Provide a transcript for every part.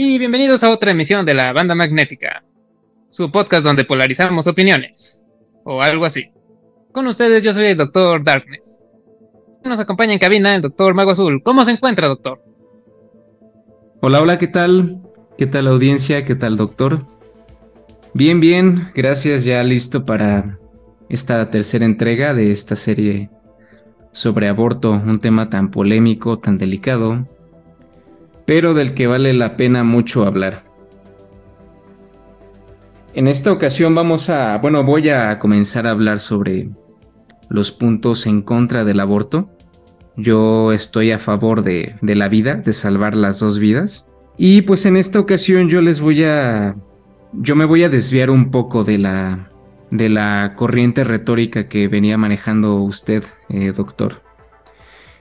Y bienvenidos a otra emisión de la Banda Magnética, su podcast donde polarizamos opiniones, o algo así. Con ustedes yo soy el Doctor Darkness. Nos acompaña en cabina el Doctor Mago Azul. ¿Cómo se encuentra, Doctor? Hola, hola, ¿qué tal? ¿Qué tal audiencia? ¿Qué tal, Doctor? Bien, bien, gracias, ya listo para esta tercera entrega de esta serie sobre aborto, un tema tan polémico, tan delicado, pero del que vale la pena mucho hablar. En esta ocasión vamos a, bueno, voy a comenzar a hablar sobre los puntos en contra del aborto. Yo estoy a favor de, de la vida, de salvar las dos vidas. Y pues en esta ocasión yo les voy a, yo me voy a desviar un poco de la, de la corriente retórica que venía manejando usted, eh, doctor.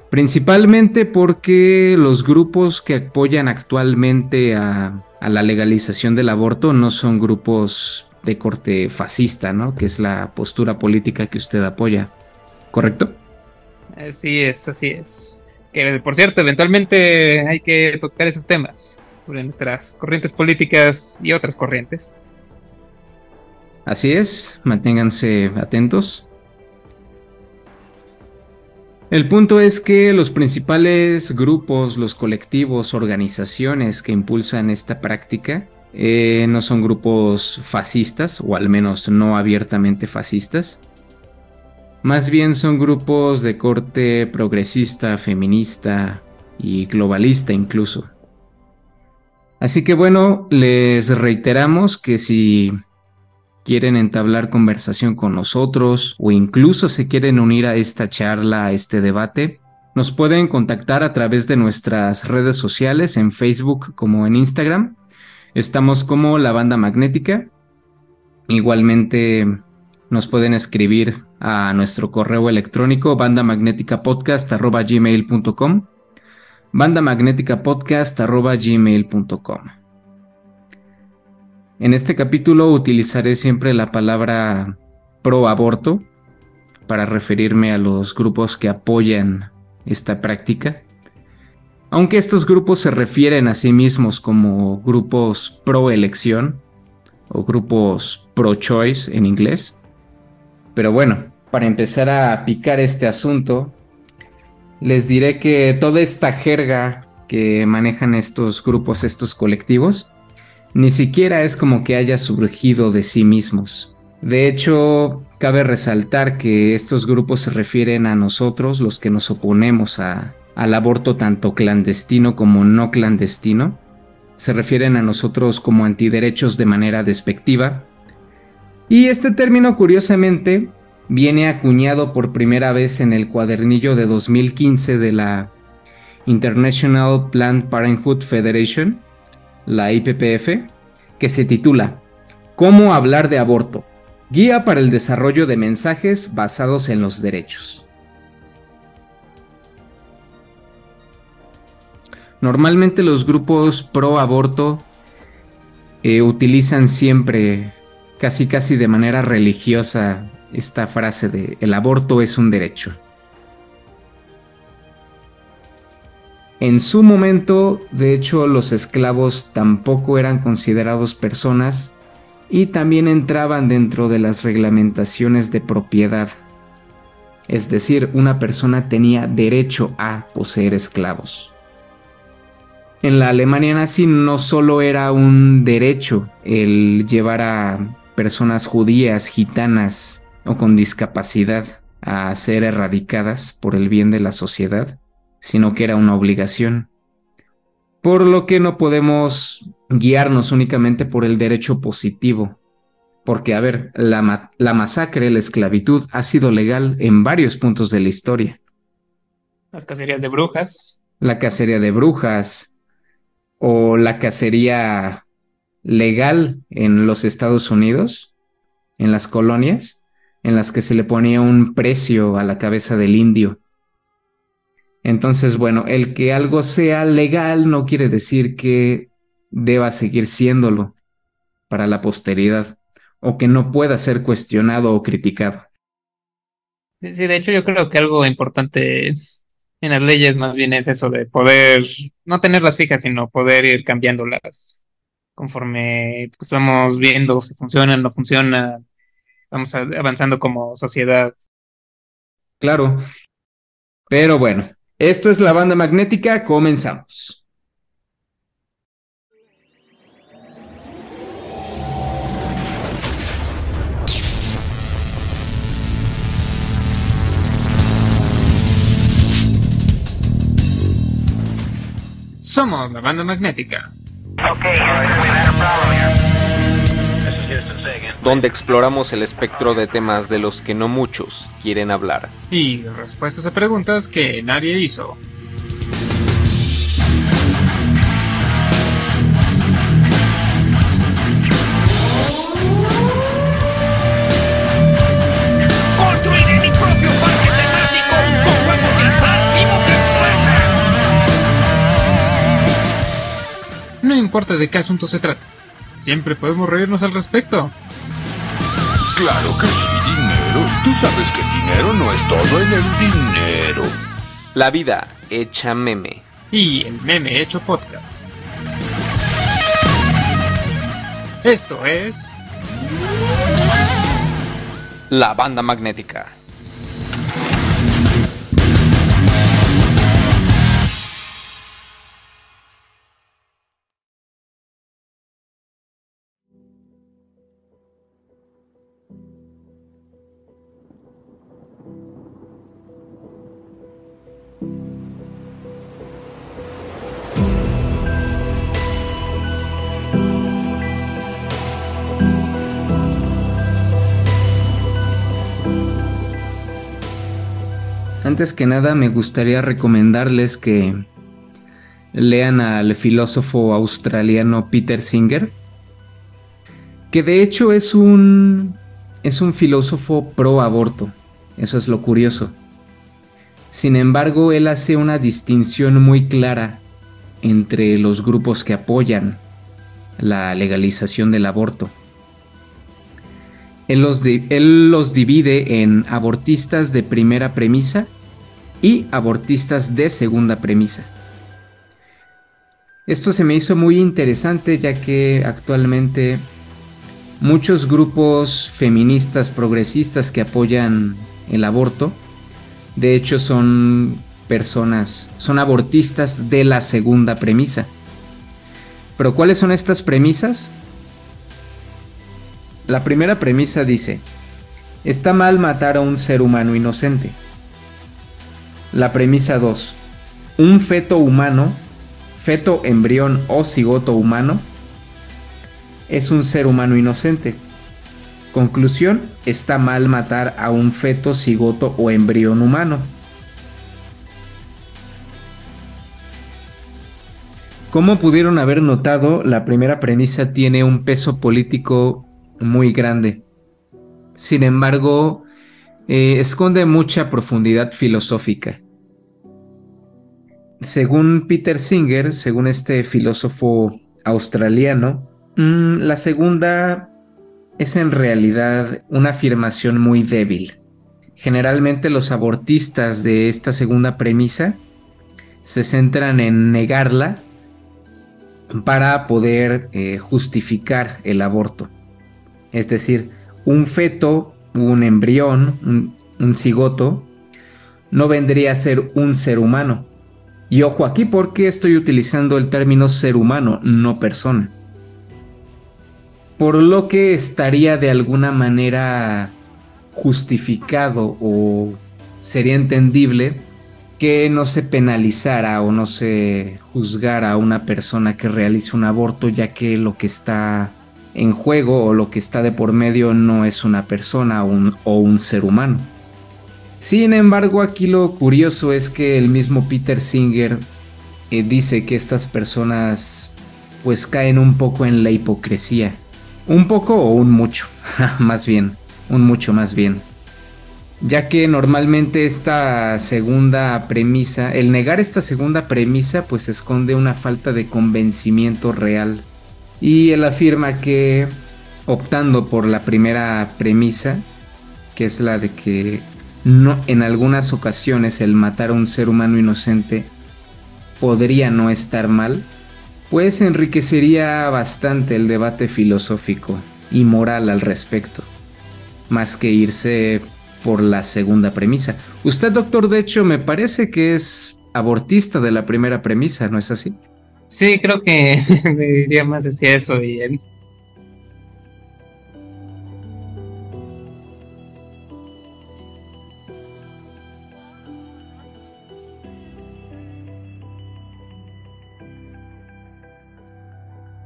Principalmente porque los grupos que apoyan actualmente a, la legalización del aborto no son grupos de corte fascista, ¿no? Que es la postura política que usted apoya. ¿Correcto? Así es, así es. Que por cierto, eventualmente hay que tocar esos temas sobre nuestras corrientes políticas y otras corrientes. Así es, manténganse atentos. El punto es que los principales grupos, los colectivos, organizaciones que impulsan esta práctica eh, no son grupos fascistas, o al menos no abiertamente fascistas. Más bien son grupos de corte progresista, feminista y globalista incluso. Así que bueno, les reiteramos que si quieren entablar conversación con nosotros o incluso se quieren unir a esta charla, a este debate, nos pueden contactar a través de nuestras redes sociales en Facebook como en Instagram. Estamos como la banda magnética. Igualmente nos pueden escribir a nuestro correo electrónico bandamagnéticapodcast.gmail.com bandamagnéticapodcast.gmail.com en este capítulo utilizaré siempre la palabra pro aborto para referirme a los grupos que apoyan esta práctica. Aunque estos grupos se refieren a sí mismos como grupos pro elección o grupos pro choice en inglés. Pero bueno, para empezar a picar este asunto, les diré que toda esta jerga que manejan estos grupos, estos colectivos, ni siquiera es como que haya surgido de sí mismos. De hecho, cabe resaltar que estos grupos se refieren a nosotros, los que nos oponemos a, al aborto tanto clandestino como no clandestino. Se refieren a nosotros como antiderechos de manera despectiva. Y este término, curiosamente, viene acuñado por primera vez en el cuadernillo de 2015 de la International Planned Parenthood Federation, la IPPF, que se titula Cómo hablar de aborto, guía para el desarrollo de mensajes basados en los derechos. Normalmente los grupos pro aborto eh, utilizan siempre, casi casi de manera religiosa, esta frase de el aborto es un derecho. En su momento, de hecho, los esclavos tampoco eran considerados personas y también entraban dentro de las reglamentaciones de propiedad. Es decir, una persona tenía derecho a poseer esclavos. En la Alemania nazi no solo era un derecho el llevar a personas judías, gitanas o con discapacidad a ser erradicadas por el bien de la sociedad, sino que era una obligación. Por lo que no podemos guiarnos únicamente por el derecho positivo. Porque, a ver, la, la masacre, la esclavitud ha sido legal en varios puntos de la historia. Las cacerías de brujas. La cacería de brujas. O la cacería legal en los Estados Unidos, en las colonias, en las que se le ponía un precio a la cabeza del indio entonces, bueno, el que algo sea legal no quiere decir que deba seguir siéndolo para la posteridad o que no pueda ser cuestionado o criticado. Sí, de hecho yo creo que algo importante en las leyes más bien es eso de poder no tenerlas fijas, sino poder ir cambiándolas conforme pues, vamos viendo si funcionan, no funcionan, vamos avanzando como sociedad. Claro. Pero bueno, esto es la banda magnética, comenzamos. Somos la banda magnética. Donde exploramos el espectro de temas de los que no muchos quieren hablar. Y respuestas a preguntas que nadie hizo. importa de qué asunto se trata. Siempre podemos reírnos al respecto. Claro que sí, dinero. Tú sabes que el dinero no es todo en el dinero. La vida hecha meme. Y el meme hecho podcast. Esto es... La banda magnética. Antes que nada me gustaría recomendarles que lean al filósofo australiano Peter Singer, que de hecho es un es un filósofo pro aborto. Eso es lo curioso. Sin embargo, él hace una distinción muy clara entre los grupos que apoyan la legalización del aborto. Él los, él los divide en abortistas de primera premisa y abortistas de segunda premisa. Esto se me hizo muy interesante ya que actualmente muchos grupos feministas progresistas que apoyan el aborto, de hecho son personas, son abortistas de la segunda premisa. Pero ¿cuáles son estas premisas? La primera premisa dice, está mal matar a un ser humano inocente. La premisa 2. Un feto humano, feto, embrión o cigoto humano, es un ser humano inocente. Conclusión, está mal matar a un feto, cigoto o embrión humano. Como pudieron haber notado, la primera premisa tiene un peso político muy grande. Sin embargo, eh, esconde mucha profundidad filosófica. Según Peter Singer, según este filósofo australiano, mm, la segunda es en realidad una afirmación muy débil. Generalmente los abortistas de esta segunda premisa se centran en negarla para poder eh, justificar el aborto. Es decir, un feto un embrión, un, cigoto, no vendría a ser un ser humano. Y ojo aquí porque estoy utilizando el término ser humano, no persona. Por lo que estaría de alguna manera justificado o sería entendible que no se penalizara o no se juzgara a una persona que realice un aborto ya que lo que está en juego o lo que está de por medio no es una persona o un, ser humano. Sin embargo, aquí lo curioso es que el mismo Peter Singer eh, dice que estas personas pues caen un poco en la hipocresía. Un poco o un mucho, más bien, un mucho más bien. Ya que normalmente esta segunda premisa, el negar esta segunda premisa pues esconde una falta de convencimiento real y él afirma que optando por la primera premisa, que es la de que no, en algunas ocasiones el matar a un ser humano inocente podría no estar mal, pues enriquecería bastante el debate filosófico y moral al respecto, más que irse por la segunda premisa. Usted, doctor, de hecho, me parece que es abortista de la primera premisa, ¿no es así? Sí, creo que me diría más hacia eso y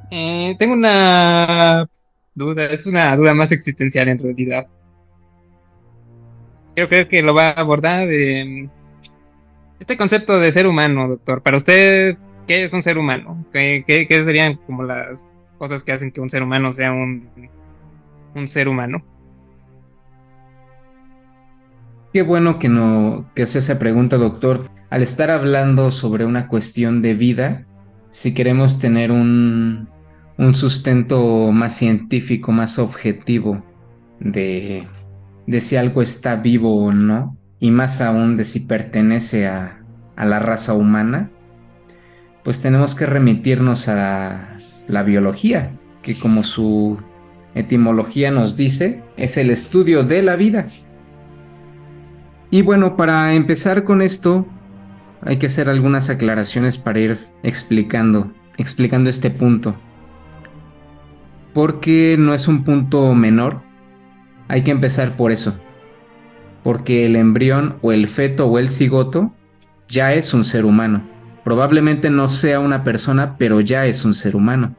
Eh, tengo una duda, es una duda más existencial en realidad. Creo, creo que lo va a abordar eh, este concepto de ser humano, doctor. Para usted, ¿qué es un ser humano? ¿Qué, serían como las cosas que hacen que un ser humano sea un, ser humano? Qué bueno que no que hace esa pregunta, doctor. Al estar hablando sobre una cuestión de vida, si queremos tener un, un sustento más científico, más objetivo de, de si algo está vivo o no, y más aún de si pertenece a, a la raza humana, pues tenemos que remitirnos a la biología, que como su etimología nos dice, es el estudio de la vida. Y bueno, para empezar con esto, hay que hacer algunas aclaraciones para ir explicando, explicando este punto porque no es un punto menor. Hay que empezar por eso. Porque el embrión o el feto o el cigoto ya es un ser humano. Probablemente no sea una persona, pero ya es un ser humano.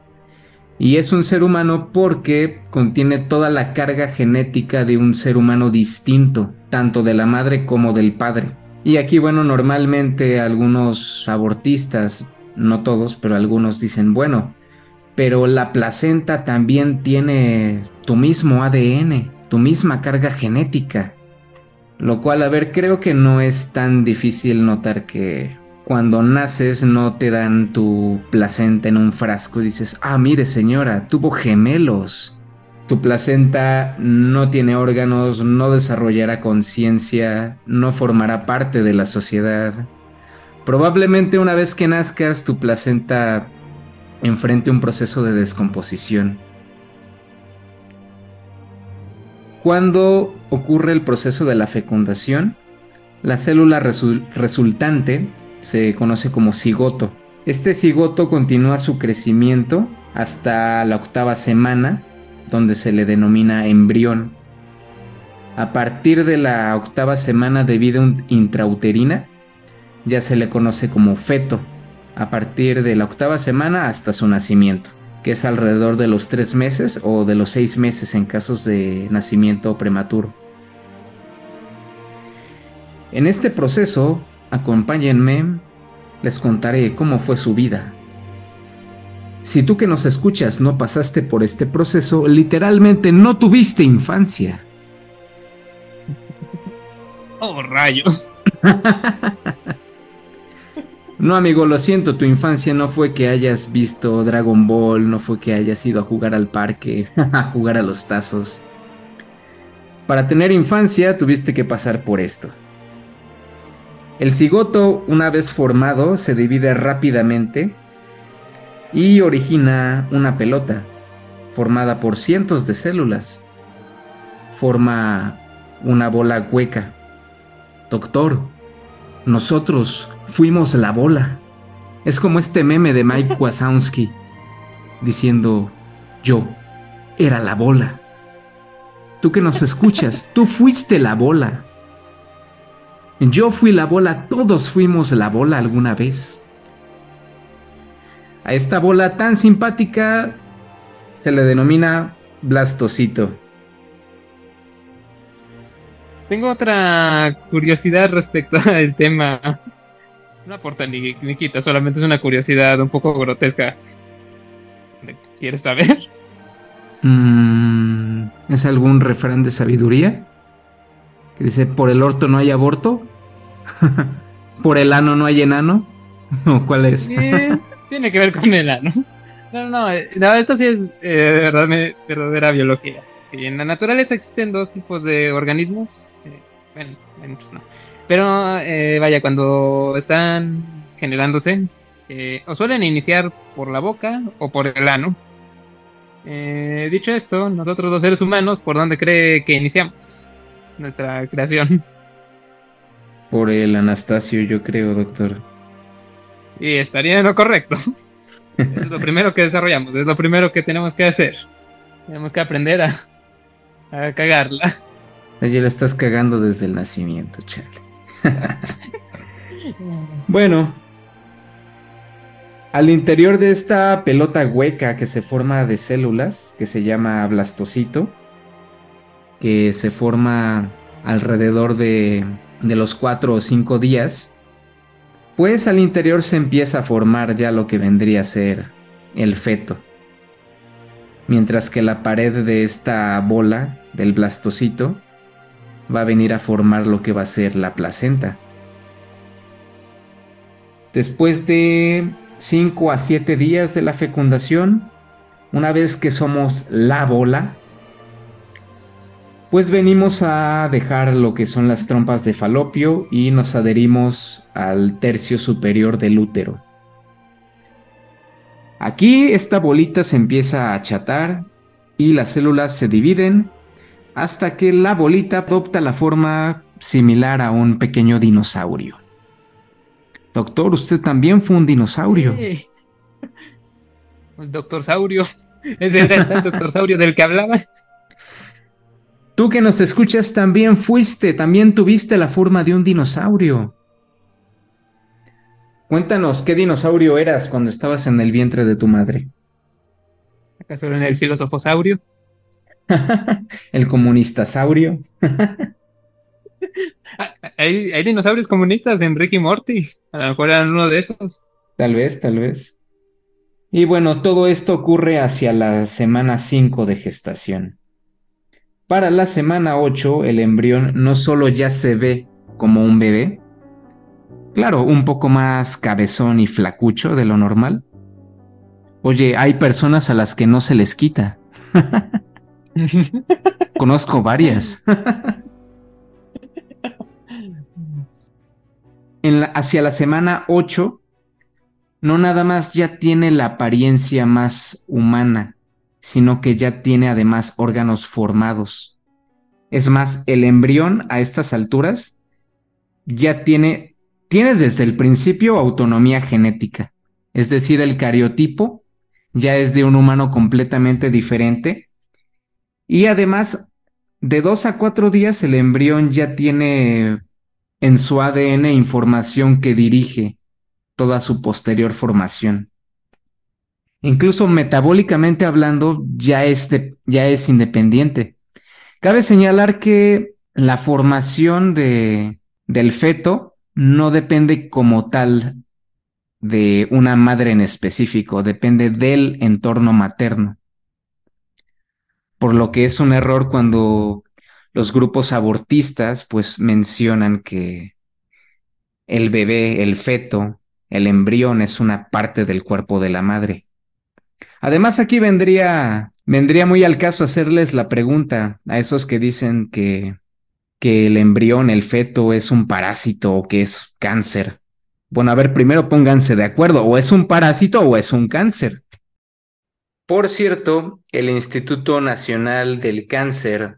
Y es un ser humano porque contiene toda la carga genética de un ser humano distinto, tanto de la madre como del padre. Y aquí, bueno, normalmente algunos abortistas, no todos, pero algunos dicen, bueno, pero la placenta también tiene tu mismo ADN, tu misma carga genética. Lo cual, a ver, creo que no es tan difícil notar que cuando naces no te dan tu placenta en un frasco y dices, ah, mire señora, tuvo gemelos. Tu placenta no tiene órganos, no desarrollará conciencia, no formará parte de la sociedad. Probablemente una vez que nazcas tu placenta enfrente un proceso de descomposición. Cuando ocurre el proceso de la fecundación, la célula resultante se conoce como cigoto. Este cigoto continúa su crecimiento hasta la octava semana, donde se le denomina embrión. A partir de la octava semana de vida intrauterina, ya se le conoce como feto a partir de la octava semana hasta su nacimiento, que es alrededor de los tres meses o de los seis meses en casos de nacimiento prematuro. En este proceso, acompáñenme, les contaré cómo fue su vida. Si tú que nos escuchas no pasaste por este proceso, literalmente no tuviste infancia. Oh, rayos. No, amigo, lo siento, tu infancia no fue que hayas visto Dragon Ball, no fue que hayas ido a jugar al parque, a jugar a los tazos. Para tener infancia tuviste que pasar por esto. El cigoto, una vez formado, se divide rápidamente y origina una pelota formada por cientos de células. Forma una bola hueca. Doctor, nosotros fuimos la bola. Es como este meme de Mike Wazowski diciendo, yo era la bola. Tú que nos escuchas, tú fuiste la bola. Yo fui la bola, todos fuimos la bola alguna vez. A esta bola tan simpática se le denomina blastocito. Tengo otra curiosidad respecto al tema no aporta ni, ni quita, solamente es una curiosidad un poco grotesca. ¿Quieres saber? Mm, ¿Es algún refrán de sabiduría? Que dice, por el orto no hay aborto. ¿Por el ano no hay enano? ¿O cuál es? tiene que ver con el ano. No, no, eh, no, esto sí es eh, de verdad, verdadera biología. en la naturaleza existen dos tipos de organismos. Eh, Bueno, bueno, pues no. Pero eh, vaya, cuando están generándose, eh, o suelen iniciar por la boca o por el ano. Eh, dicho esto, nosotros los seres humanos, ¿por dónde cree que iniciamos nuestra creación? Por el Anastasio, yo creo, doctor. Y estaría en lo correcto. es lo primero que desarrollamos, es lo primero que tenemos que hacer. Tenemos que aprender a, a cagarla. Oye, la estás cagando desde el nacimiento, chale. bueno, al interior de esta pelota hueca que se forma de células, que se llama blastocito, que se forma alrededor de, de los cuatro o cinco días, pues al interior se empieza a formar ya lo que vendría a ser el feto. Mientras que la pared de esta bola, del blastocito, va a venir a formar lo que va a ser la placenta. Después de 5 a 7 días de la fecundación, una vez que somos la bola, pues venimos a dejar lo que son las trompas de falopio y nos adherimos al tercio superior del útero. Aquí esta bolita se empieza a achatar y las células se dividen hasta que la bolita adopta la forma similar a un pequeño dinosaurio. Doctor, usted también fue un dinosaurio. El doctor Saurio. Ese era el doctor Saurio del que hablaba. Tú que nos escuchas también fuiste, también tuviste la forma de un dinosaurio. Cuéntanos, ¿qué dinosaurio eras cuando estabas en el vientre de tu madre? ¿Acaso era el filósofo saurio? el comunista saurio. Ah, hay, hay, dinosaurios comunistas en Ricky Morty. A lo mejor eran uno de esos. Tal vez, tal vez. Y bueno, todo esto ocurre hacia la semana 5 de gestación. Para la semana 8, el embrión no solo ya se ve como un bebé, claro, un poco más cabezón y flacucho de lo normal. Oye, hay personas a las que no se les quita. Conozco varias. hacia la semana 8, no nada más ya tiene la apariencia más humana, sino que ya tiene además órganos formados. Es más, el embrión a estas alturas ya tiene, tiene desde el principio autonomía genética, es decir, el cariotipo ya es de un humano completamente diferente y además de dos a cuatro días el embrión ya tiene en su ADN información que dirige toda su posterior formación. Incluso metabólicamente hablando, ya es, ya es independiente. Cabe señalar que la formación de, del feto no depende como tal de una madre en específico, depende del entorno materno. Por lo que es un error cuando los grupos abortistas pues mencionan que el bebé, el feto, el embrión es una parte del cuerpo de la madre. Además aquí vendría vendría muy al caso hacerles la pregunta a esos que dicen que que el embrión, el feto es un parásito o que es cáncer. Bueno, a ver, primero pónganse de acuerdo, o es un parásito o es un cáncer. Por cierto, el Instituto Nacional del Cáncer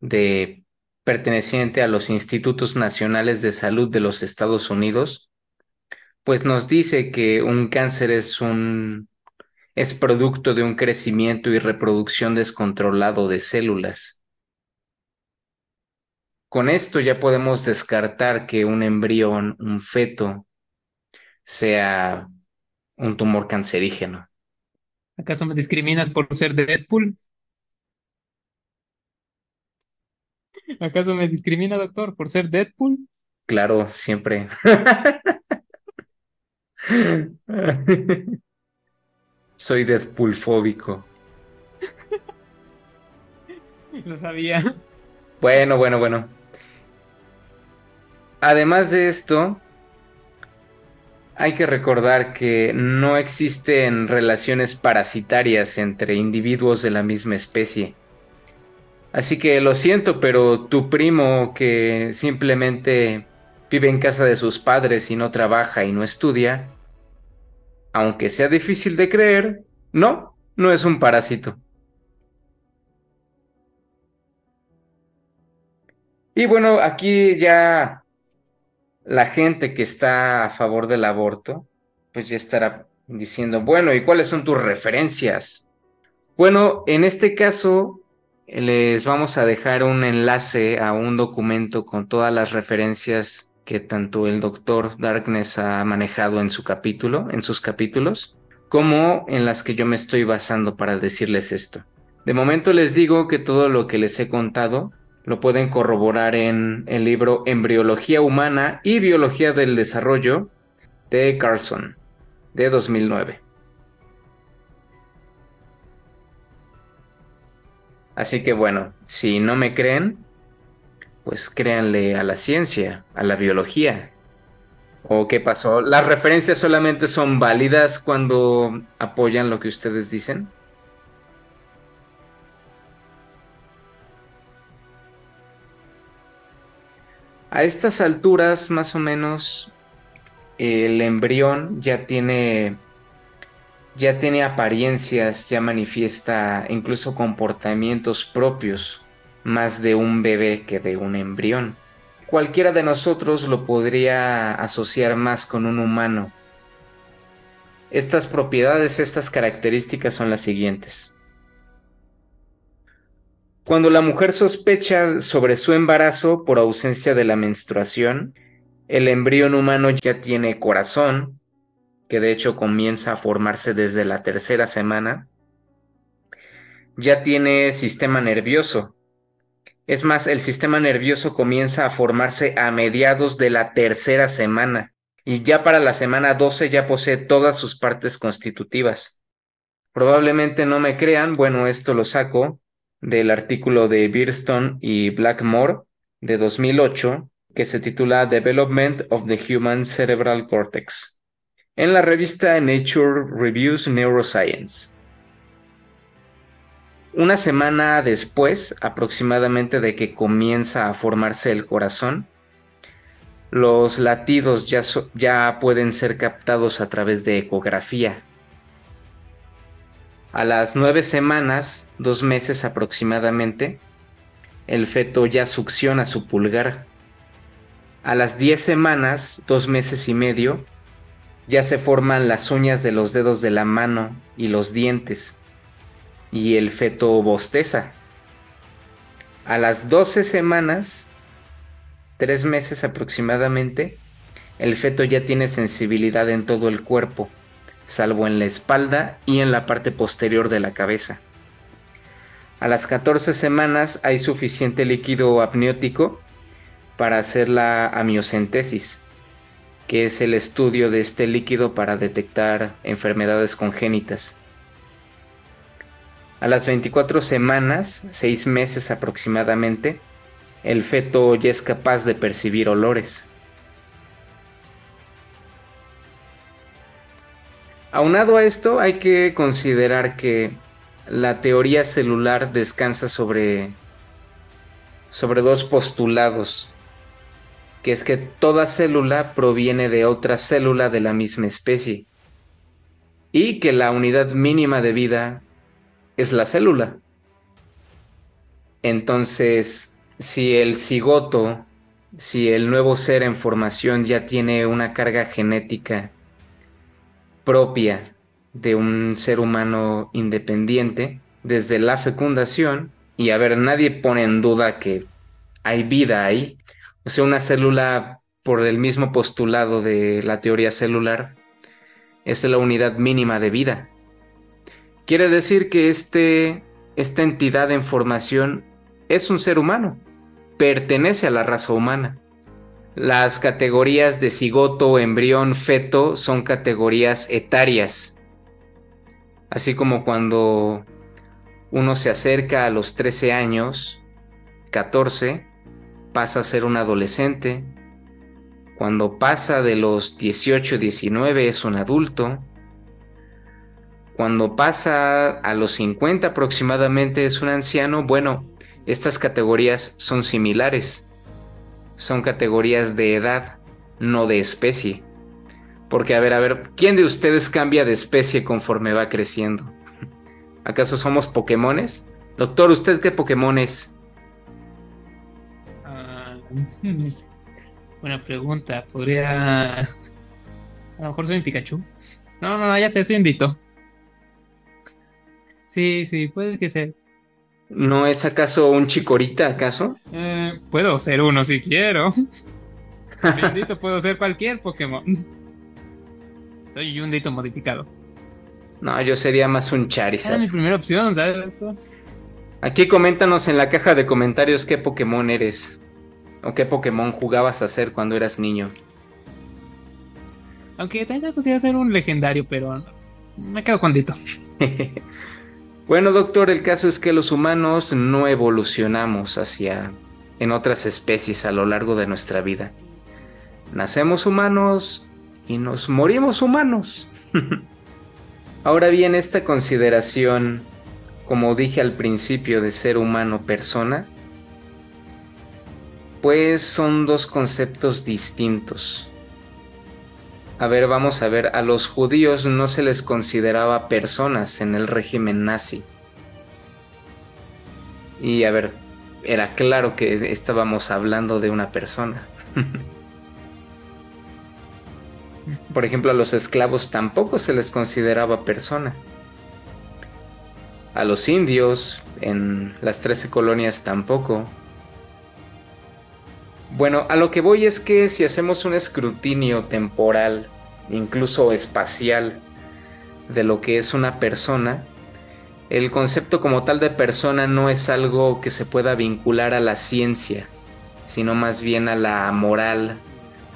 de perteneciente a los Institutos Nacionales de Salud de los Estados Unidos, pues nos dice que un cáncer es un es producto de un crecimiento y reproducción descontrolado de células. Con esto ya podemos descartar que un embrión, un feto, sea un tumor cancerígeno. ¿Acaso me discriminas por ser de Deadpool? ¿Acaso me discrimina, doctor, por ser Deadpool? Claro, siempre. Soy Deadpool fóbico. Lo sabía. Bueno, bueno, bueno. Además de esto, hay que recordar que no existen relaciones parasitarias entre individuos de la misma especie. Así que lo siento, pero tu primo que simplemente vive en casa de sus padres y no trabaja y no estudia, aunque sea difícil de creer, no, no es un parásito. Y bueno, aquí ya la gente que está a favor del aborto, pues ya estará diciendo, bueno, ¿y cuáles son tus referencias? Bueno, en este caso les vamos a dejar un enlace a un documento con todas las referencias que tanto el doctor Darkness ha manejado en su capítulo, en sus capítulos, como en las que yo me estoy basando para decirles esto. De momento les digo que todo lo que les he contado lo pueden corroborar en el libro Embriología Humana y Biología del Desarrollo de Carlson, de 2009. Así que bueno, si no me creen, pues créanle a la ciencia, a la biología. ¿O qué pasó? ¿Las referencias solamente son válidas cuando apoyan lo que ustedes dicen? A estas alturas, más o menos, el embrión ya tiene, ya tiene apariencias, ya manifiesta incluso comportamientos propios más de un bebé que de un embrión. Cualquiera de nosotros lo podría asociar más con un humano. Estas propiedades, estas características son las siguientes. Cuando la mujer sospecha sobre su embarazo por ausencia de la menstruación, el embrión humano ya tiene corazón, que de hecho comienza a formarse desde la tercera semana, ya tiene sistema nervioso. Es más, el sistema nervioso comienza a formarse a mediados de la tercera semana y ya para la semana 12 ya posee todas sus partes constitutivas. Probablemente no me crean, bueno, esto lo saco del artículo de Beerstone y Blackmore de 2008 que se titula Development of the Human Cerebral Cortex en la revista Nature Reviews Neuroscience. Una semana después, aproximadamente de que comienza a formarse el corazón, los latidos ya, pueden ser captados a través de ecografía a las nueve semanas, dos meses aproximadamente, el feto ya succiona su pulgar. A las diez semanas, dos meses y medio, ya se forman las uñas de los dedos de la mano y los dientes, y el feto bosteza. A las doce semanas, tres meses aproximadamente, el feto ya tiene sensibilidad en todo el cuerpo salvo en la espalda y en la parte posterior de la cabeza. A las 14 semanas hay suficiente líquido amniótico para hacer la amiocentesis, que es el estudio de este líquido para detectar enfermedades congénitas. A las 24 semanas, 6 meses aproximadamente, el feto ya es capaz de percibir olores. Aunado a esto, hay que considerar que la teoría celular descansa sobre, sobre dos postulados, que es que toda célula proviene de otra célula de la misma especie y que la unidad mínima de vida es la célula. Entonces, si el cigoto, si el nuevo ser en formación ya tiene una carga genética propia de un ser humano independiente desde la fecundación y a ver, nadie pone en duda que hay vida ahí, o sea, una célula por el mismo postulado de la teoría celular es la unidad mínima de vida. Quiere decir que este, esta entidad en formación es un ser humano, pertenece a la raza humana. Las categorías de cigoto, embrión, feto son categorías etarias. Así como cuando uno se acerca a los 13 años, 14, pasa a ser un adolescente. Cuando pasa de los 18, 19 es un adulto. Cuando pasa a los 50 aproximadamente es un anciano. Bueno, estas categorías son similares. Son categorías de edad, no de especie. Porque, a ver, a ver, ¿quién de ustedes cambia de especie conforme va creciendo? ¿Acaso somos Pokémones? Doctor, ¿usted qué Pokémon es? Ah, buena pregunta. Podría. A lo mejor soy un Pikachu. No, no, ya sé, soy un Dito. Sí, sí, puede que sea. ¿No es acaso un chicorita, acaso? Eh, puedo ser uno si quiero. Bendito, puedo ser cualquier Pokémon. Soy un Dito modificado. No, yo sería más un Esa Charizard. es mi primera opción, ¿sabes? Aquí coméntanos en la caja de comentarios qué Pokémon eres. O qué Pokémon jugabas a ser cuando eras niño. Aunque también se considera ser un legendario, pero me quedo con Dito. Bueno, doctor, el caso es que los humanos no evolucionamos hacia en otras especies a lo largo de nuestra vida. Nacemos humanos y nos morimos humanos. Ahora bien, esta consideración, como dije al principio, de ser humano persona, pues son dos conceptos distintos. A ver, vamos a ver, a los judíos no se les consideraba personas en el régimen nazi. Y a ver, era claro que estábamos hablando de una persona. Por ejemplo, a los esclavos tampoco se les consideraba persona. A los indios en las 13 colonias tampoco. Bueno, a lo que voy es que si hacemos un escrutinio temporal, incluso espacial, de lo que es una persona, el concepto como tal de persona no es algo que se pueda vincular a la ciencia, sino más bien a la moral,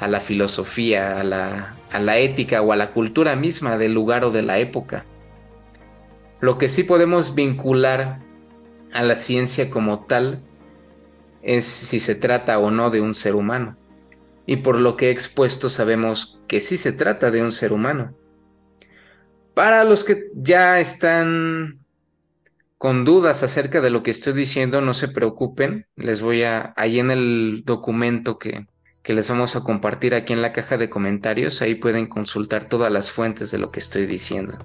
a la filosofía, a la, a la ética o a la cultura misma del lugar o de la época. Lo que sí podemos vincular a la ciencia como tal es si se trata o no de un ser humano. Y por lo que he expuesto sabemos que sí se trata de un ser humano. Para los que ya están con dudas acerca de lo que estoy diciendo, no se preocupen. Les voy a, ahí en el documento que, que les vamos a compartir aquí en la caja de comentarios, ahí pueden consultar todas las fuentes de lo que estoy diciendo.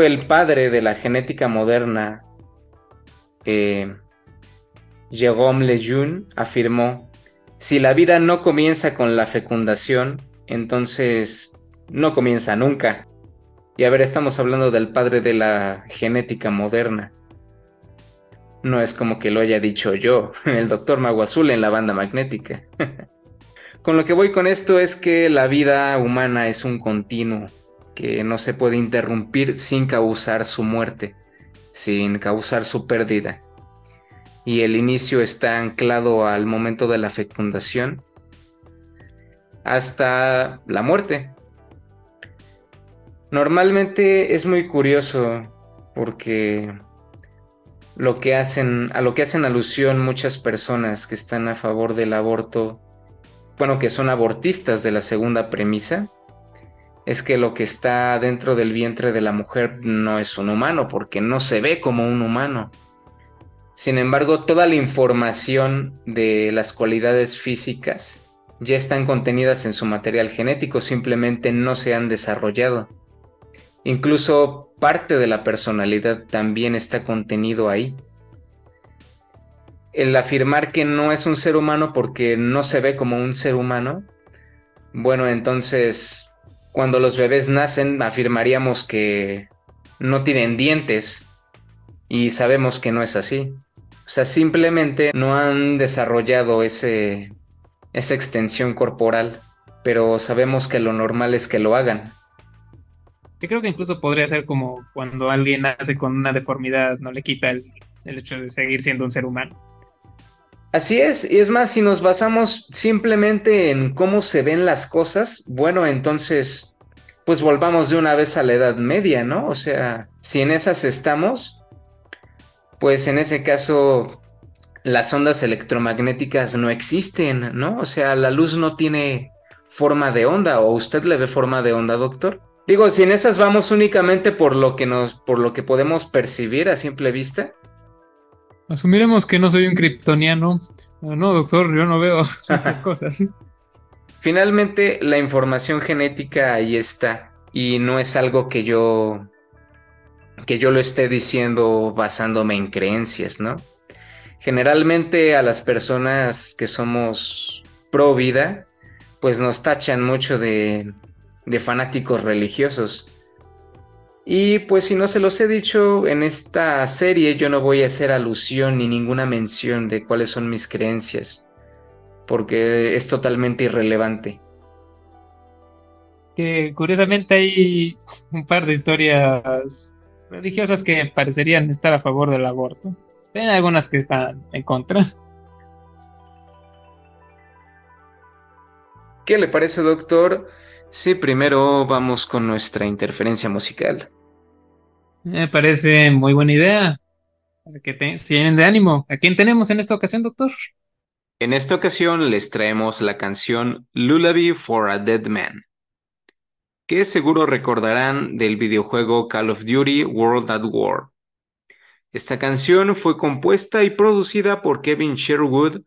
El padre de la genética moderna, eh, Jérôme Lejeune, afirmó, si la vida no comienza con la fecundación, entonces no comienza nunca. Y a ver, estamos hablando del padre de la genética moderna. No es como que lo haya dicho yo, el doctor Mago Azul en la banda magnética. con lo que voy con esto es que la vida humana es un continuo que no se puede interrumpir sin causar su muerte, sin causar su pérdida. Y el inicio está anclado al momento de la fecundación hasta la muerte. Normalmente es muy curioso porque lo que hacen, a lo que hacen alusión muchas personas que están a favor del aborto, bueno, que son abortistas de la segunda premisa, es que lo que está dentro del vientre de la mujer no es un humano, porque no se ve como un humano. Sin embargo, toda la información de las cualidades físicas ya están contenidas en su material genético, simplemente no se han desarrollado. Incluso parte de la personalidad también está contenido ahí. El afirmar que no es un ser humano porque no se ve como un ser humano, bueno, entonces cuando los bebés nacen afirmaríamos que no tienen dientes Y sabemos que no es así. O sea, simplemente no han desarrollado ese, esa extensión corporal, pero sabemos que lo normal es que lo hagan. Yo creo que incluso podría ser como cuando alguien nace con una deformidad, no le quita el, el hecho de seguir siendo un ser humano. Así es, y es más, si nos basamos simplemente en cómo se ven las cosas, bueno, entonces, pues volvamos de una vez a la Edad Media, ¿no? O sea, si en esas estamos, pues en ese caso las ondas electromagnéticas no existen, ¿no? O sea, la luz no tiene forma de onda, o usted le ve forma de onda, doctor. Digo, si en esas vamos únicamente por lo que nos, por lo que podemos percibir a simple vista, Asumiremos que no soy un kryptoniano. No, doctor, yo no veo esas cosas. Finalmente, la información genética ahí está. Y no es algo que yo. que yo lo esté diciendo basándome en creencias, ¿no? Generalmente a las personas que somos pro vida, pues nos tachan mucho de, de fanáticos religiosos. Y pues si no se los he dicho, en esta serie yo no voy a hacer alusión ni ninguna mención de cuáles son mis creencias, porque es totalmente irrelevante. Que curiosamente hay un par de historias religiosas que parecerían estar a favor del aborto. Hay algunas que están en contra. ¿Qué le parece, doctor? Sí, primero vamos con nuestra interferencia musical. Me parece muy buena idea. Que te, tienen de ánimo. ¿A quién tenemos en esta ocasión, doctor? En esta ocasión les traemos la canción Lullaby for a Dead Man, que seguro recordarán del videojuego Call of Duty World at War. Esta canción fue compuesta y producida por Kevin Sherwood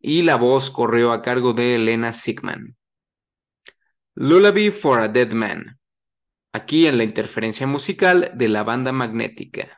y la voz corrió a cargo de Elena Sigman. Lullaby for a Dead Man, aquí en la interferencia musical de la banda magnética.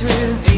Darkness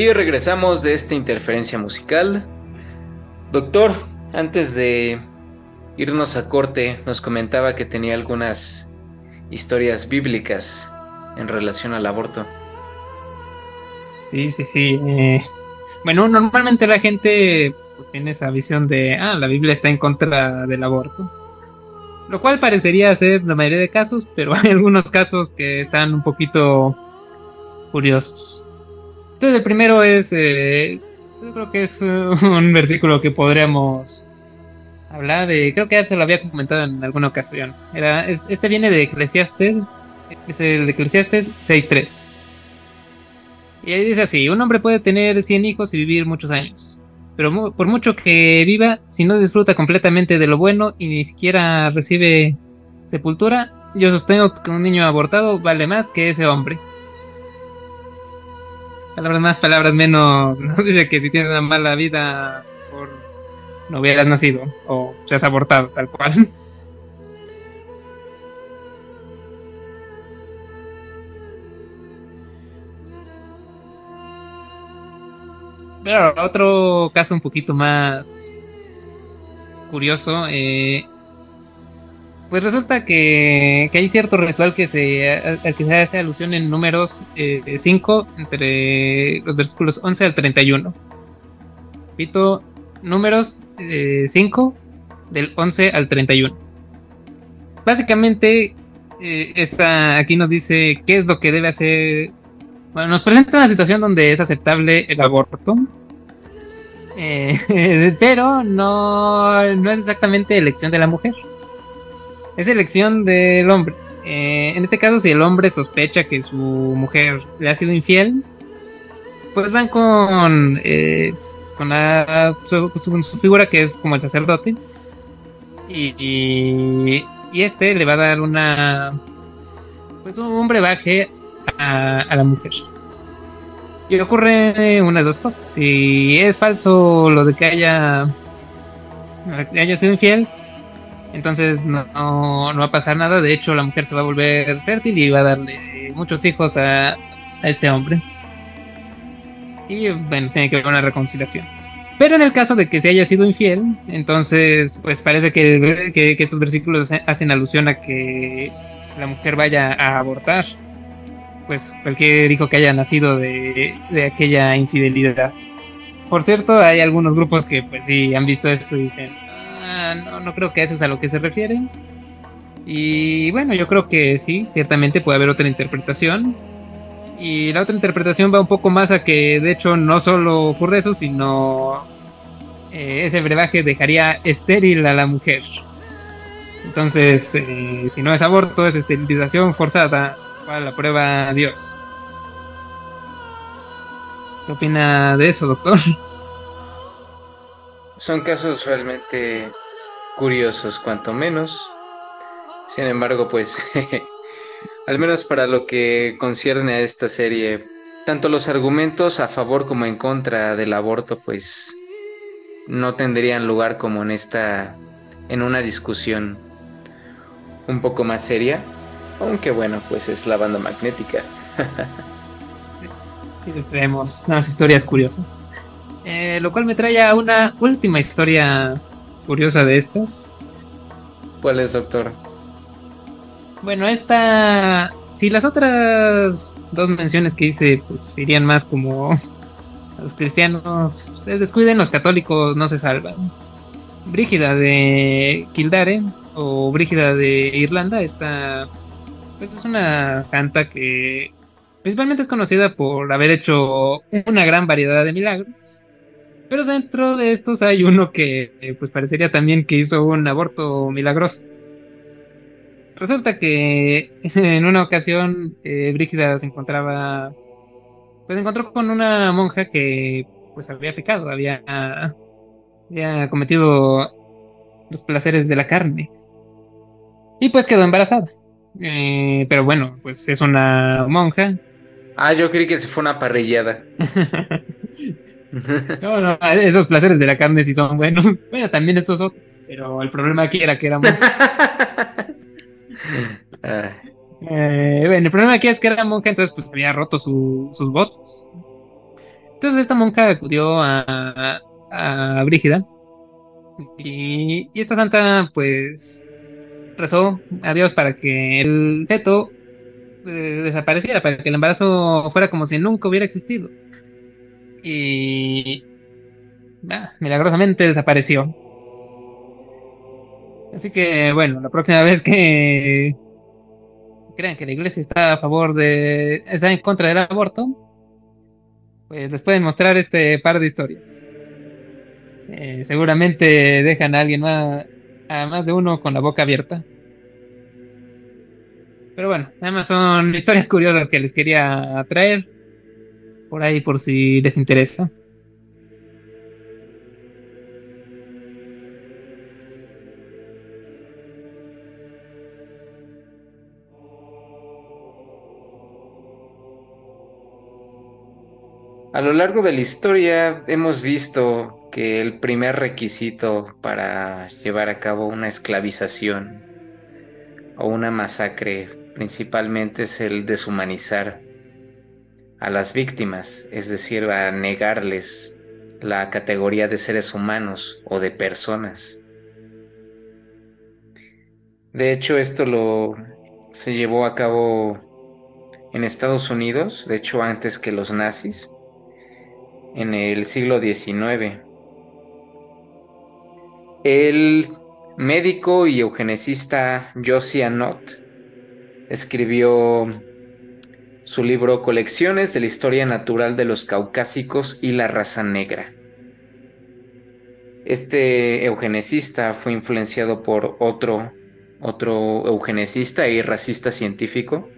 Y regresamos de esta interferencia musical. Doctor, antes de irnos a corte, nos comentaba que tenía algunas historias bíblicas en relación al aborto. Sí, sí, sí. eh, bueno, normalmente la gente pues tiene esa visión de, ah, la Biblia está en contra del aborto. Lo cual parecería ser la mayoría de casos, pero hay algunos casos que están un poquito curiosos. Entonces el primero es, eh, yo creo que es uh, un versículo que podríamos hablar, eh, creo que ya se lo había comentado en alguna ocasión. Era, es- este viene de Eclesiastes, es el de Eclesiastes 6.3. Y dice así, un hombre puede tener 100 hijos y vivir muchos años, pero mu- por mucho que viva, si no disfruta completamente de lo bueno y ni siquiera recibe sepultura, yo sostengo que un niño abortado vale más que ese hombre. Palabras más, palabras menos. No dice que si tienes una mala vida por no hubieras nacido o seas abortado, tal cual. Pero otro caso un poquito más curioso, eh, pues resulta que, que hay cierto ritual que se, al que se hace alusión en números 5 entre los versículos 11 al 31. Repito, números 5 del 11 al 31. Básicamente, eh, esta, aquí nos dice qué es lo que debe hacer. Bueno, nos presenta una situación donde es aceptable el aborto. Eh, pero no, no es exactamente elección de la mujer. Es elección del hombre. Eh, en este caso, si el hombre sospecha que su mujer le ha sido infiel, pues van con, eh, con su, figura que es como el sacerdote. Y, y, este le va a dar una. Pues un brebaje a, a la mujer. Y ocurre una de dos cosas. Si es falso lo de que haya, haya sido infiel, entonces no, no, va a pasar nada. De hecho, la mujer se va a volver fértil y va a darle muchos hijos a, a este hombre. Y bueno, tiene que haber una reconciliación. Pero en el caso de que se haya sido infiel, entonces pues parece que, que- que estos versículos hacen alusión a que la mujer vaya a abortar. Pues cualquier hijo que haya nacido de, de aquella infidelidad. Por cierto, hay algunos grupos que pues sí han visto esto y dicen, "Ah, no, no creo que eso es a lo que se refiere. Y bueno, yo creo que sí, ciertamente puede haber otra interpretación. Y la otra interpretación va un poco más a que de hecho no solo ocurre eso, sino eh, ese brebaje dejaría estéril a la mujer. Entonces, eh, si no es aborto, es esterilización forzada. Para la prueba Dios. ¿Qué opina de eso, doctor? Son casos realmente curiosos, cuanto menos. Sin embargo, pues, al menos para lo que concierne a esta serie, tanto los argumentos a favor como en contra del aborto, pues, no tendrían lugar como en esta, en una discusión un poco más seria. Aunque bueno, pues es la banda magnética. Sí, les traemos unas historias curiosas. Eh, lo cual me trae a una última historia curiosa de estas. ¿Cuál es, doctor? Bueno, esta. Si las otras dos menciones que hice, pues irían más como. Los cristianos, ustedes descuiden, los católicos no se salvan. Brígida de Kildare o Brígida de Irlanda, esta. Pues es una santa que principalmente es conocida por haber hecho una gran variedad de milagros. Pero dentro de estos hay uno que eh, pues parecería también que hizo un aborto milagroso. Resulta que en una ocasión eh, Brígida se encontraba, pues encontró con una monja que pues había pecado, había, había cometido los placeres de la carne y pues quedó embarazada. Eh, pero bueno, pues es una monja. Ah, yo creí que se fue una parrillada. No, no, esos placeres de la carne sí son buenos. Bueno, también estos otros. Pero el problema aquí era que era monja. Ah, Eh, bueno, el problema aquí es que era monja, entonces pues había roto su- sus votos. Entonces esta monja acudió a, a Brígida y, y esta santa pues rezó a Dios para que el feto eh, desapareciera, para que el embarazo fuera como si nunca hubiera existido. Y ah, milagrosamente desapareció. Así que bueno, la próxima vez que crean que la iglesia está a favor de, está en contra del aborto, pues les pueden mostrar este par de historias. Eh, seguramente dejan a alguien más, a más de uno con la boca abierta. Pero bueno, nada más son historias curiosas que les quería traer. Por ahí, por si les interesa. A lo largo de la historia hemos visto que el primer requisito para llevar a cabo una esclavización o una masacre principalmente es el deshumanizar a las víctimas, es decir, a negarles la categoría de seres humanos o de personas. De hecho, esto lo se llevó a cabo en Estados Unidos, de hecho antes que los nazis, en el siglo XIX. El médico y eugenicista Josiah Nott escribió su libro Colecciones de la Historia Natural de los Caucásicos y la Raza Negra. Este eugenicista fue influenciado por otro, otro eugenicista y racista científico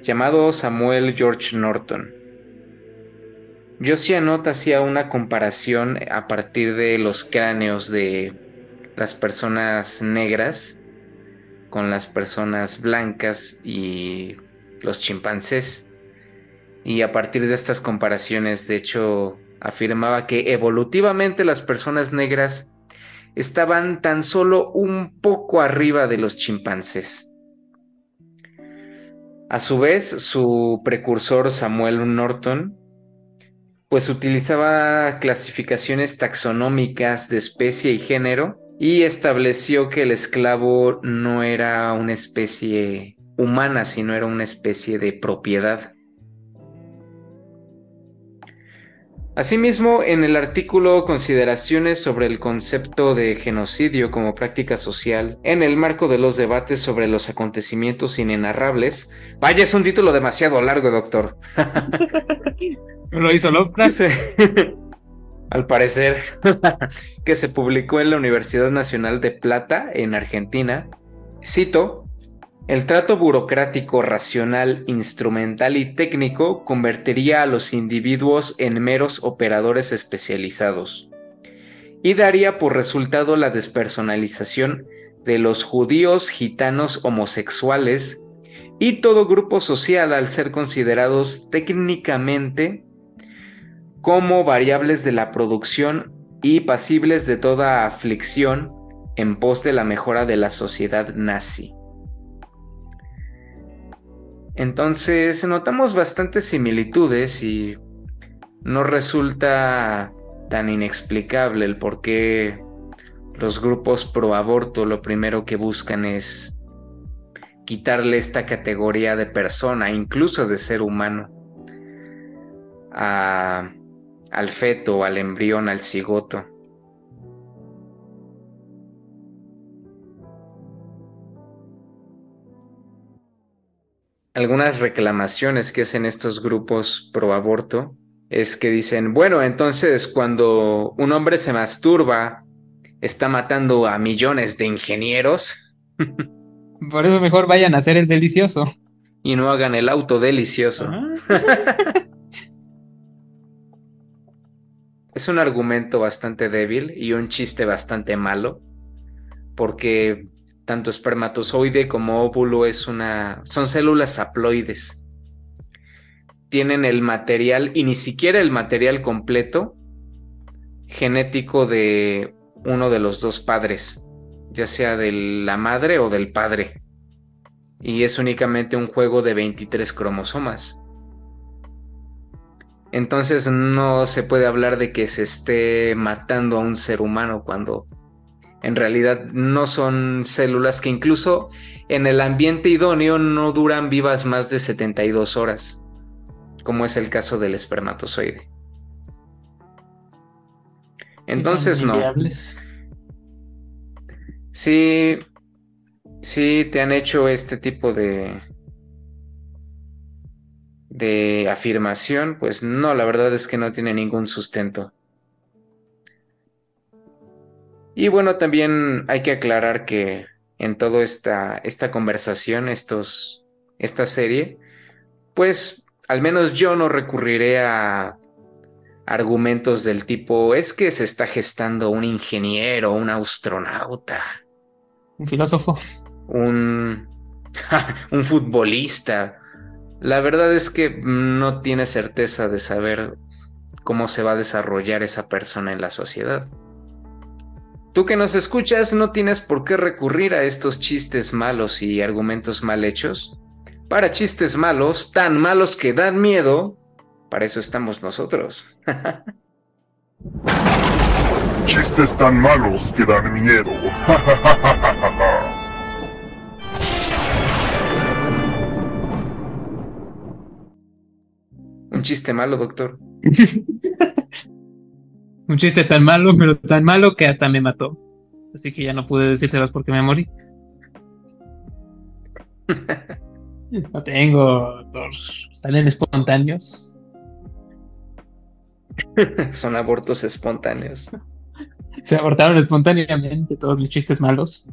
llamado Samuel George Norton. Josiah Nott hacía una comparación a partir de los cráneos de las personas negras con las personas blancas y los chimpancés. Y a partir de estas comparaciones, de hecho, afirmaba que evolutivamente las personas negras estaban tan solo un poco arriba de los chimpancés. A su vez, su precursor Samuel Norton, pues utilizaba clasificaciones taxonómicas de especie y género y estableció que el esclavo no era una especie humana, sino era una especie de propiedad. Asimismo, en el artículo Consideraciones sobre el concepto de genocidio como práctica social, en el marco de los debates sobre los acontecimientos inenarrables, vaya, es un título demasiado largo, doctor. Lo hizo Lovecraft. Al parecer, que se publicó en la Universidad Nacional de Plata, en Argentina, cito, el trato burocrático, racional, instrumental y técnico convertiría a los individuos en meros operadores especializados y daría por resultado la despersonalización de los judíos, gitanos, homosexuales y todo grupo social al ser considerados técnicamente como variables de la producción y pasibles de toda aflicción en pos de la mejora de la sociedad nazi. Entonces notamos bastantes similitudes y no resulta tan inexplicable el por qué los grupos pro aborto lo primero que buscan es quitarle esta categoría de persona, incluso de ser humano, al feto, al embrión, al cigoto. Algunas reclamaciones que hacen estos grupos pro aborto es que dicen, bueno, entonces cuando un hombre se masturba, está matando a millones de ingenieros. Por eso mejor vayan a hacer el delicioso. Y no hagan el auto delicioso. es un argumento bastante débil y un chiste bastante malo, porque tanto espermatozoide como óvulo es una son células haploides. Tienen el material y ni siquiera el material completo genético de uno de los dos padres, ya sea de la madre o del padre. Y es únicamente un juego de 23 cromosomas. Entonces no se puede hablar de que se esté matando a un ser humano cuando en realidad no son células que incluso en el ambiente idóneo no duran vivas más de 72 horas, como es el caso del espermatozoide. Entonces no. Sí, sí te han hecho este tipo de de afirmación, pues no, la verdad es que no tiene ningún sustento. Y bueno, también hay que aclarar que en toda esta, esta conversación, estos, esta serie, pues al menos yo no recurriré a argumentos del tipo, es que se está gestando un ingeniero, un astronauta, Un filósofo. un, un futbolista. La verdad es que no tiene certeza de saber cómo se va a desarrollar esa persona en la sociedad. Tú que nos escuchas no tienes por qué recurrir a estos chistes malos y argumentos mal hechos. Para chistes malos, tan malos que dan miedo, para eso estamos nosotros. Chistes tan malos que dan miedo. Un chiste malo, doctor. Un chiste tan malo, pero tan malo que hasta me mató. Así que ya no pude decírselos porque me morí. No tengo, doctor. Salen espontáneos. Son abortos espontáneos. Se abortaron espontáneamente todos mis chistes malos.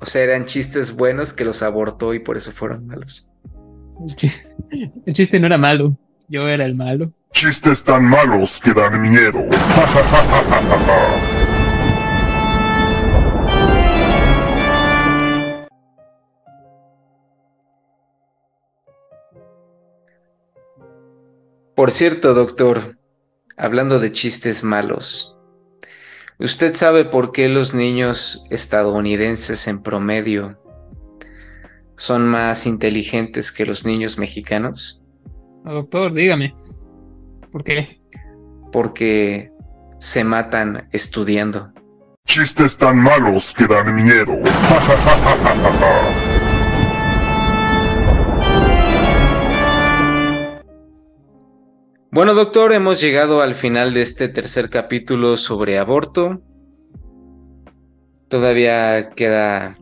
O sea, eran chistes buenos que los abortó y por eso fueron malos. El chiste, el chiste no era malo. Yo era el malo. Chistes tan malos que dan miedo. Por cierto, doctor, hablando de chistes malos, ¿usted sabe por qué los niños estadounidenses en promedio son más inteligentes que los niños mexicanos? Doctor, dígame. ¿Por qué? Porque se matan estudiando. Chistes tan malos que dan miedo. Bueno, doctor, hemos llegado al final de este tercer capítulo sobre aborto. Todavía queda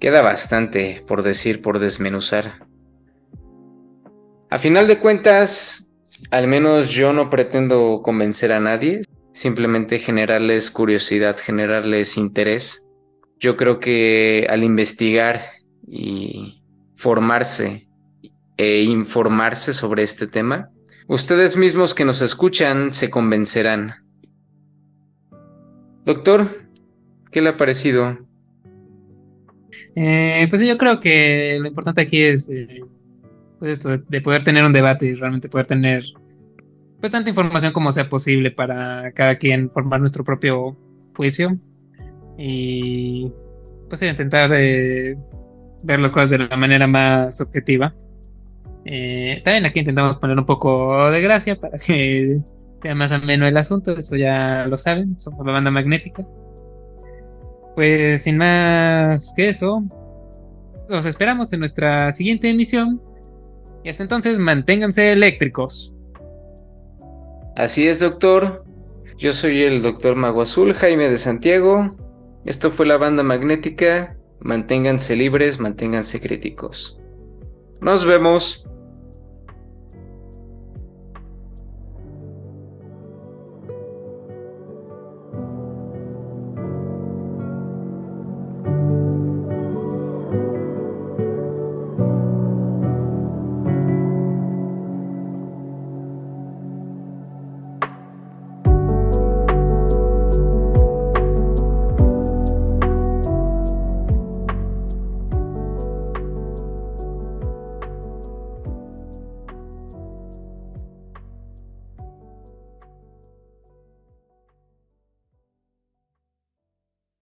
queda bastante por decir, por desmenuzar. A final de cuentas, al menos yo no pretendo convencer a nadie, simplemente generarles curiosidad, generarles interés. Yo creo que al investigar y formarse e informarse sobre este tema, Ustedes mismos que nos escuchan se convencerán. Doctor, ¿qué le ha parecido? Eh, pues yo creo que lo importante aquí es eh, pues esto, de, de poder tener un debate y realmente poder tener pues tanta información como sea posible para cada quien formar nuestro propio juicio y pues intentar eh, ver las cosas de la manera más objetiva. Eh, también aquí intentamos poner un poco de gracia para que sea más ameno el asunto, eso ya lo saben, somos la banda magnética. Pues sin más que eso, los esperamos en nuestra siguiente emisión y hasta entonces manténganse eléctricos. Así es, doctor. Yo soy el doctor Mago Azul, Jaime de Santiago. Esto fue la banda magnética. Manténganse libres, manténganse críticos. Nos vemos.